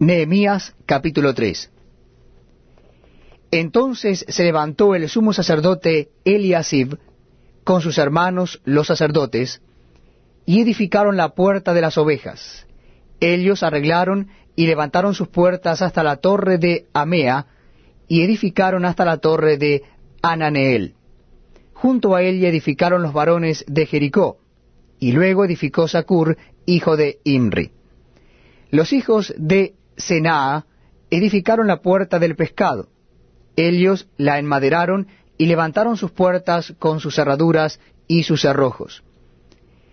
Nehemías capítulo 3 Entonces se levantó el sumo sacerdote Eliasib con sus hermanos los sacerdotes, y edificaron la puerta de las ovejas. Ellos arreglaron y levantaron sus puertas hasta la torre de Amea, y edificaron hasta la torre de Ananeel. Junto a ella edificaron los varones de Jericó, y luego edificó Sacur, hijo de Imri. Los hijos de Senaa edificaron la puerta del pescado. Ellos la enmaderaron y levantaron sus puertas con sus cerraduras y sus cerrojos.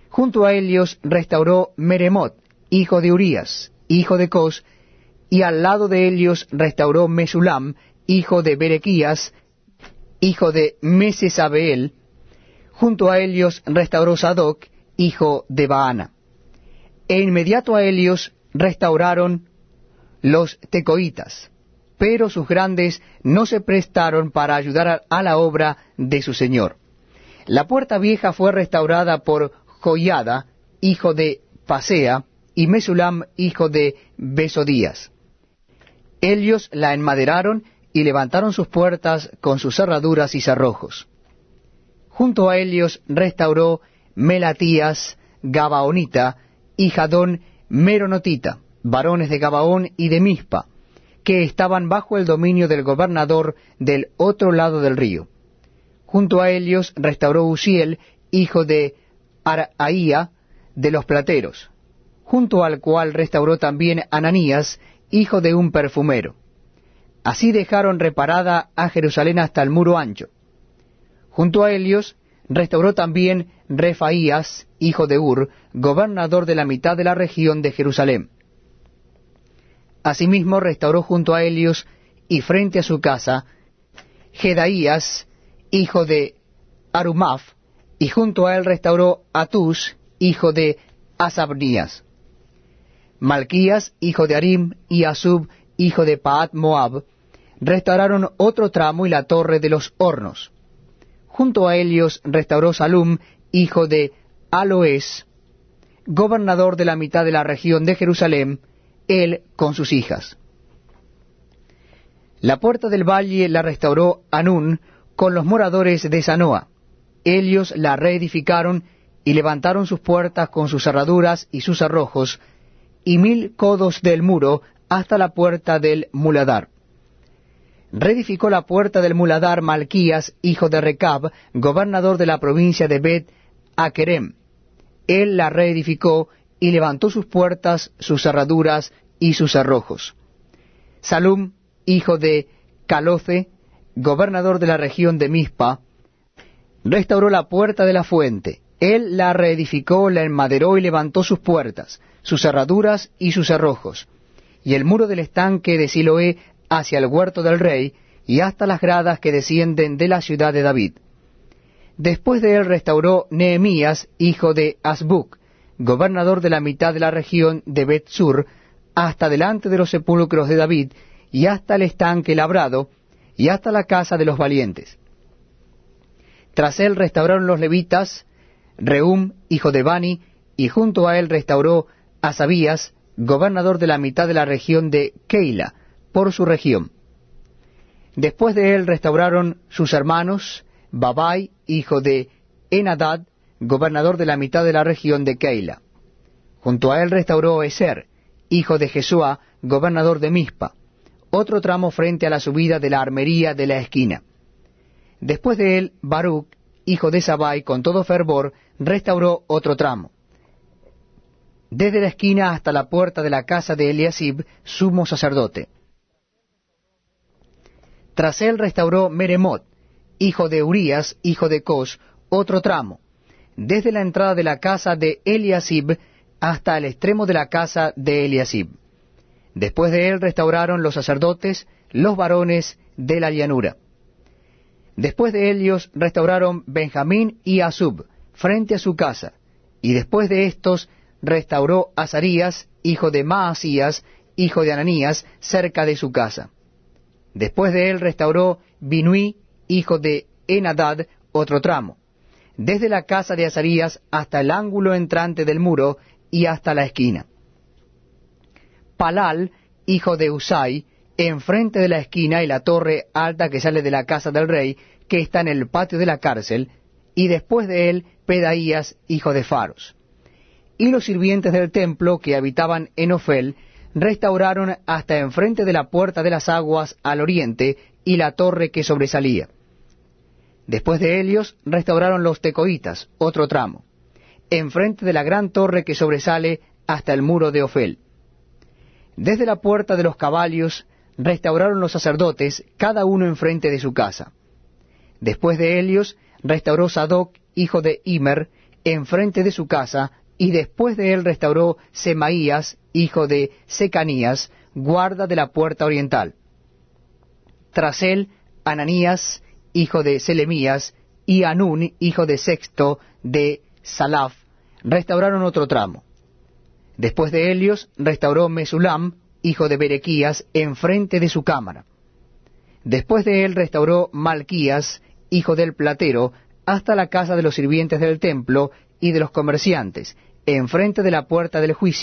Junto a ellos restauró Meremot, hijo de Urías, hijo de Cos, y al lado de ellos restauró Mesulam, hijo de Berequías, hijo de Mesesabeel. Junto a ellos restauró Sadoc, hijo de Baana. E inmediato a ellos restauraron los tecoitas, pero sus grandes no se prestaron para ayudar a la obra de su señor. La puerta vieja fue restaurada por Joiada, hijo de Pasea, y Mesulam, hijo de Besodías. Ellos la enmaderaron y levantaron sus puertas con sus cerraduras y cerrojos. Junto a ellos restauró Melatías, Gabaonita, y Jadón Meronotita varones de Gabaón y de Mispa, que estaban bajo el dominio del gobernador del otro lado del río. Junto a ellos restauró Uziel, hijo de Araía, de los plateros, junto al cual restauró también Ananías, hijo de un perfumero. Así dejaron reparada a Jerusalén hasta el muro ancho. Junto a ellos restauró también Refaías, hijo de Ur, gobernador de la mitad de la región de Jerusalén. Asimismo restauró junto a Helios y frente a su casa Jedaías, hijo de Arumaf, y junto a él restauró Atus, hijo de Asabnías. Malquías, hijo de Arim, y Asub, hijo de Paat Moab, restauraron otro tramo y la torre de los hornos. Junto a Helios restauró Salum, hijo de Aloes, gobernador de la mitad de la región de Jerusalén, él con sus hijas. La puerta del valle la restauró Anún con los moradores de Sanoa. Ellos la reedificaron y levantaron sus puertas con sus cerraduras y sus cerrojos, y mil codos del muro hasta la puerta del muladar. Reedificó la puerta del muladar Malquías, hijo de Recab, gobernador de la provincia de Bet Akerem. Él la reedificó y levantó sus puertas, sus cerraduras y sus cerrojos. Salum, hijo de Caloce, gobernador de la región de Mispa, restauró la puerta de la fuente. Él la reedificó, la enmaderó y levantó sus puertas, sus cerraduras y sus cerrojos, y el muro del estanque de Siloé hacia el huerto del rey, y hasta las gradas que descienden de la ciudad de David. Después de él restauró Nehemías, hijo de Asbuc, gobernador de la mitad de la región de Bet-Sur, hasta delante de los sepulcros de David, y hasta el estanque labrado, y hasta la casa de los valientes. Tras él restauraron los levitas, Reum, hijo de Bani, y junto a él restauró a Sabías, gobernador de la mitad de la región de Keila, por su región. Después de él restauraron sus hermanos, Babai, hijo de Enadad, gobernador de la mitad de la región de Keila. Junto a él restauró Eser, hijo de Jesúa, gobernador de Mispa, otro tramo frente a la subida de la armería de la esquina. Después de él, Baruch, hijo de Sabai, con todo fervor, restauró otro tramo. Desde la esquina hasta la puerta de la casa de Eliasib, sumo sacerdote. Tras él restauró Meremot, hijo de Urías, hijo de Cos, otro tramo, desde la entrada de la casa de Eliasib hasta el extremo de la casa de Eliasib. Después de él restauraron los sacerdotes, los varones de la llanura. Después de ellos restauraron Benjamín y Asub, frente a su casa, y después de estos restauró Azarías, hijo de Maasías, hijo de Ananías, cerca de su casa. Después de él restauró Binui, hijo de Enadad, otro tramo desde la casa de Azarías hasta el ángulo entrante del muro y hasta la esquina. Palal, hijo de Usai, enfrente de la esquina y la torre alta que sale de la casa del rey, que está en el patio de la cárcel, y después de él Pedaías, hijo de Faros. Y los sirvientes del templo que habitaban en Ofel restauraron hasta enfrente de la puerta de las aguas al oriente y la torre que sobresalía. Después de ellos restauraron los tecoitas, otro tramo, enfrente de la gran torre que sobresale hasta el muro de Ofel. Desde la puerta de los caballos restauraron los sacerdotes, cada uno enfrente de su casa. Después de ellos restauró Sadoc, hijo de Imer, enfrente de su casa, y después de él restauró Semaías, hijo de Secanías, guarda de la puerta oriental. Tras él, Ananías, hijo de Selemías, y Anún, hijo de Sexto, de Salaf, restauraron otro tramo. Después de Helios, restauró Mesulam, hijo de Berequías, enfrente de su cámara. Después de él restauró Malquías, hijo del platero, hasta la casa de los sirvientes del templo y de los comerciantes, enfrente de la puerta del juicio,